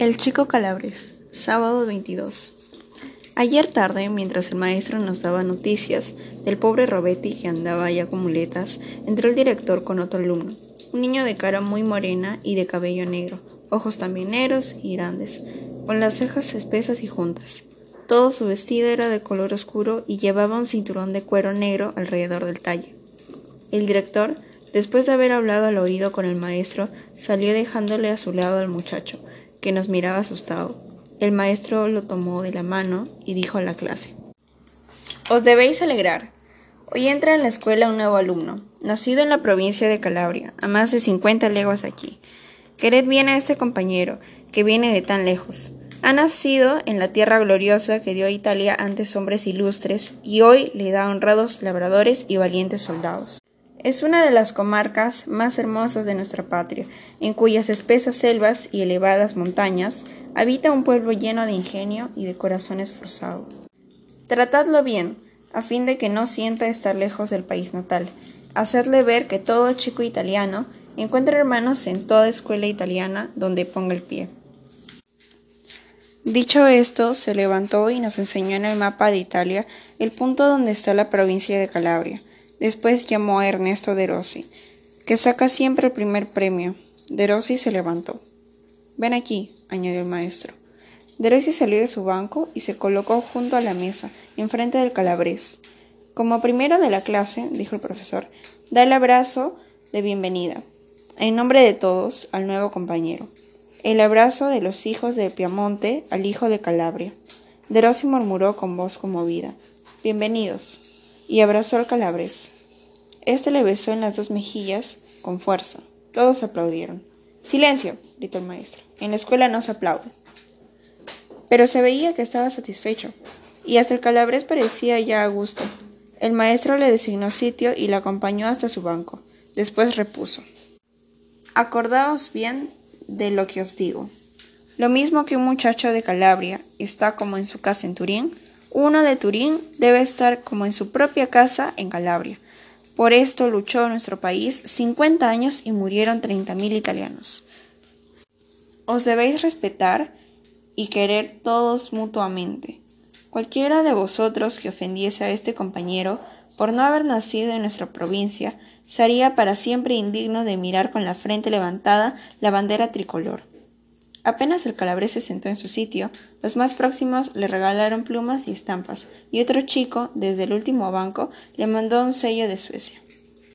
El chico Calabres, sábado 22. Ayer tarde, mientras el maestro nos daba noticias del pobre Robetti que andaba ya con muletas, entró el director con otro alumno, un niño de cara muy morena y de cabello negro, ojos también negros y grandes, con las cejas espesas y juntas. Todo su vestido era de color oscuro y llevaba un cinturón de cuero negro alrededor del talle. El director, después de haber hablado al oído con el maestro, salió dejándole a su lado al muchacho, que nos miraba asustado. El maestro lo tomó de la mano y dijo a la clase Os debéis alegrar. Hoy entra en la escuela un nuevo alumno, nacido en la provincia de Calabria, a más de cincuenta leguas de aquí. Quered bien a este compañero, que viene de tan lejos. Ha nacido en la tierra gloriosa que dio a Italia antes hombres ilustres, y hoy le da honrados labradores y valientes soldados. Es una de las comarcas más hermosas de nuestra patria, en cuyas espesas selvas y elevadas montañas habita un pueblo lleno de ingenio y de corazón esforzado. Tratadlo bien, a fin de que no sienta estar lejos del país natal. Hacedle ver que todo chico italiano encuentra hermanos en toda escuela italiana donde ponga el pie. Dicho esto, se levantó y nos enseñó en el mapa de Italia el punto donde está la provincia de Calabria Después llamó a Ernesto de Rossi, que saca siempre el primer premio. De Rossi se levantó. Ven aquí, añadió el maestro. De Rossi salió de su banco y se colocó junto a la mesa, enfrente del calabrés. Como primero de la clase, dijo el profesor, da el abrazo de bienvenida, en nombre de todos, al nuevo compañero. El abrazo de los hijos de Piamonte al hijo de Calabria. De Rossi murmuró con voz conmovida. Bienvenidos y abrazó al calabres. Este le besó en las dos mejillas con fuerza. Todos aplaudieron. Silencio, gritó el maestro. En la escuela no se aplaude. Pero se veía que estaba satisfecho, y hasta el calabres parecía ya a gusto. El maestro le designó sitio y le acompañó hasta su banco. Después repuso. Acordaos bien de lo que os digo. Lo mismo que un muchacho de Calabria está como en su casa en Turín, uno de Turín debe estar como en su propia casa en Calabria. Por esto luchó nuestro país 50 años y murieron 30.000 italianos. Os debéis respetar y querer todos mutuamente. Cualquiera de vosotros que ofendiese a este compañero por no haber nacido en nuestra provincia sería para siempre indigno de mirar con la frente levantada la bandera tricolor. Apenas el calabrés se sentó en su sitio, los más próximos le regalaron plumas y estampas, y otro chico, desde el último banco, le mandó un sello de Suecia.